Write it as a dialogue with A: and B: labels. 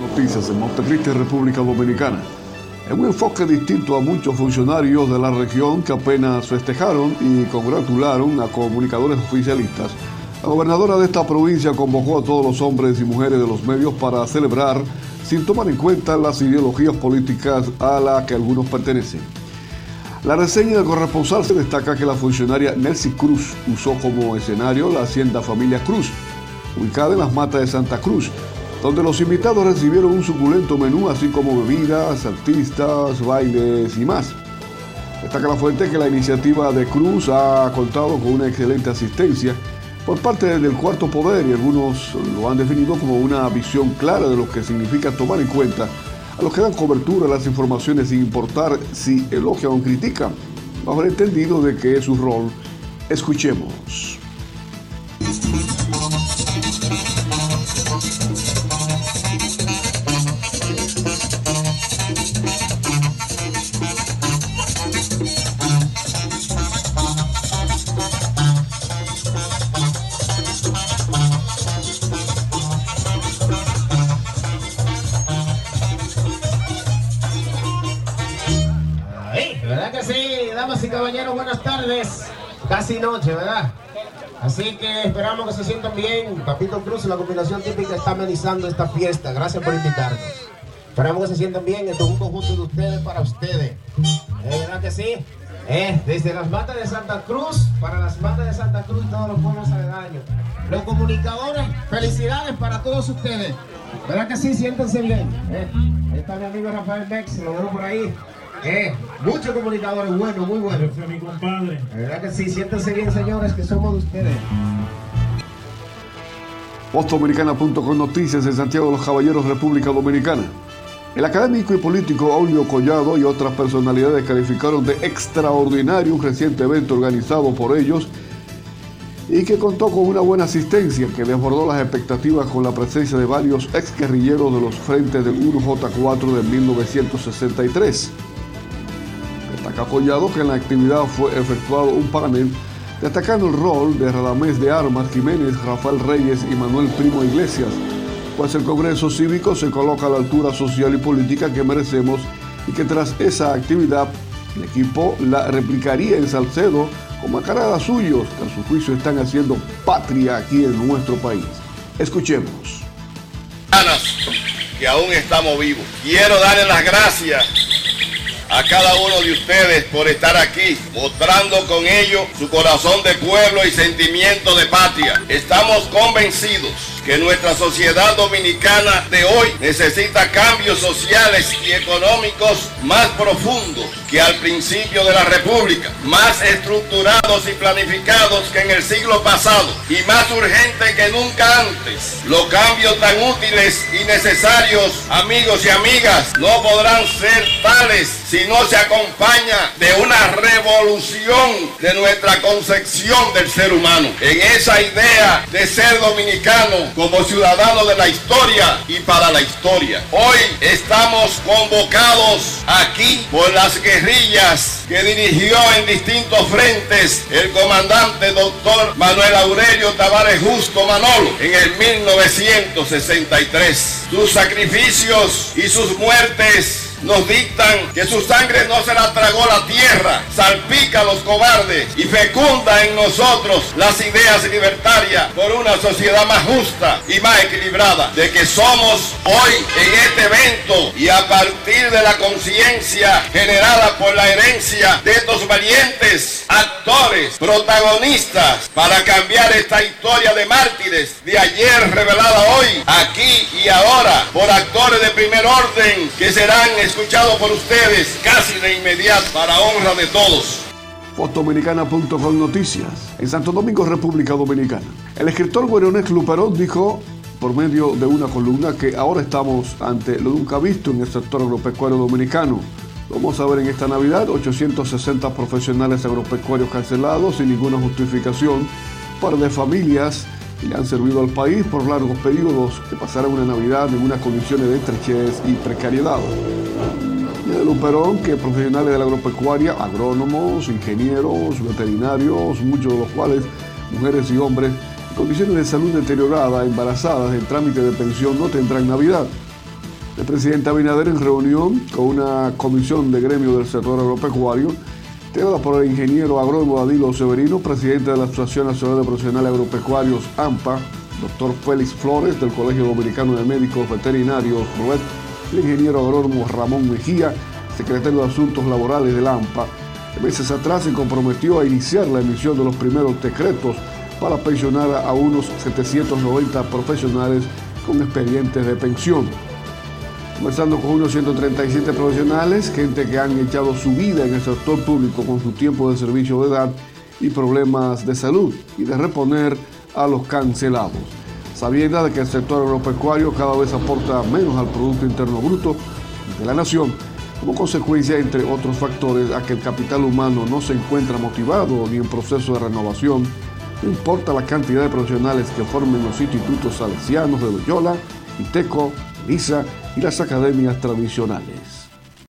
A: Noticias en Montecristi, República Dominicana. En un enfoque distinto a muchos funcionarios de la región que apenas festejaron y congratularon a comunicadores oficialistas, la gobernadora de esta provincia convocó a todos los hombres y mujeres de los medios para celebrar sin tomar en cuenta las ideologías políticas a las que algunos pertenecen. La reseña del corresponsal se destaca que la funcionaria Nelcy Cruz usó como escenario la hacienda Familia Cruz, ubicada en las matas de Santa Cruz, donde los invitados recibieron un suculento menú, así como bebidas, artistas, bailes y más. Destaca la fuente que la iniciativa de Cruz ha contado con una excelente asistencia por parte del cuarto poder y algunos lo han definido como una visión clara de lo que significa tomar en cuenta a los que dan cobertura a las informaciones sin importar si elogian o critican, bajo el entendido de que es su rol. Escuchemos.
B: Caballeros, buenas tardes. Casi noche, ¿verdad? Así que esperamos que se sientan bien. Papito Cruz, la combinación típica está amenizando esta fiesta. Gracias por invitarnos. Esperamos que se sientan bien. Esto es un conjunto de ustedes para ustedes. ¿Es verdad que sí? Eh, desde las matas de Santa Cruz, para las matas de Santa Cruz y todos los pueblos aledaños. Los comunicadores, felicidades para todos ustedes. ¿Verdad que sí? Siéntanse bien. Eh, ahí está mi amigo Rafael Mex, lo veo por ahí. Eh, muchos comunicadores buenos, muy buenos.
C: Mi compadre.
B: La verdad que sí, siéntense bien, señores, que somos de ustedes.
A: Postdominicana.com Noticias en Santiago de los Caballeros, República Dominicana. El académico y político Aulio Collado y otras personalidades calificaron de extraordinario un reciente evento organizado por ellos y que contó con una buena asistencia que desbordó las expectativas con la presencia de varios ex guerrilleros de los frentes del 1J4 de 1963. Collado que en la actividad fue efectuado un panel destacando el rol de Radamés de Armas Jiménez, Rafael Reyes y Manuel Primo Iglesias, pues el Congreso Cívico se coloca a la altura social y política que merecemos y que tras esa actividad el equipo la replicaría en Salcedo con macaradas suyos que a su juicio están haciendo patria aquí en nuestro país. Escuchemos.
D: Que aún estamos vivos. Quiero darle las gracias a cada uno de ustedes por estar aquí, mostrando con ello su corazón de pueblo y sentimiento de patria. Estamos convencidos que nuestra sociedad dominicana de hoy necesita cambios sociales y económicos más profundos que al principio de la República, más estructurados y planificados que en el siglo pasado y más urgentes que nunca antes. Los cambios tan útiles y necesarios, amigos y amigas, no podrán ser tales si no se acompaña de una revolución de nuestra concepción del ser humano. En esa idea de ser dominicano, como ciudadanos de la historia y para la historia. Hoy estamos convocados aquí por las guerrillas que dirigió en distintos frentes el comandante doctor Manuel Aurelio Tavares Justo Manolo en el 1963. Sus sacrificios y sus muertes nos dictan que su sangre no se la tragó la tierra, salpica a los cobardes y fecunda en nosotros las ideas libertarias por una sociedad más justa y más equilibrada, de que somos hoy en este evento y a partir de la conciencia generada por la herencia de estos valientes actores, protagonistas, para cambiar esta historia de mártires de ayer revelada hoy, aquí y ahora, por actores de primer orden que serán escuchado por ustedes casi de inmediato para honra de todos.
A: Fotodominicana.com Noticias en Santo Domingo, República Dominicana. El escritor Gueronex Luperón dijo por medio de una columna que ahora estamos ante lo nunca visto en el sector agropecuario dominicano. Vamos a ver en esta Navidad 860 profesionales agropecuarios cancelados sin ninguna justificación, par de familias que le han servido al país por largos periodos que pasarán una Navidad en unas condiciones de estrechez y precariedad. Y de Luperón que profesionales de la agropecuaria, agrónomos, ingenieros, veterinarios, muchos de los cuales mujeres y hombres en condiciones de salud deteriorada, embarazadas, en trámite de pensión, no tendrán Navidad. El presidente Abinader en reunión con una comisión de gremio del sector agropecuario, integrada por el ingeniero agrónomo Danilo Severino, presidente de la Asociación Nacional de Profesionales Agropecuarios AMPA, doctor Félix Flores del Colegio Dominicano de Médicos Veterinarios, RUET, el ingeniero agrónomo Ramón Mejía, secretario de Asuntos Laborales del AMPA, meses atrás se comprometió a iniciar la emisión de los primeros decretos para pensionar a unos 790 profesionales con expedientes de pensión conversando con unos 137 profesionales, gente que han echado su vida en el sector público con su tiempo de servicio de edad y problemas de salud y de reponer a los cancelados. Sabiendo de que el sector agropecuario cada vez aporta menos al Producto Interno Bruto de la nación, como consecuencia, entre otros factores, a que el capital humano no se encuentra motivado ni en proceso de renovación, no importa la cantidad de profesionales que formen los institutos salesianos de Loyola, ITECO, ISA y las academias tradicionales.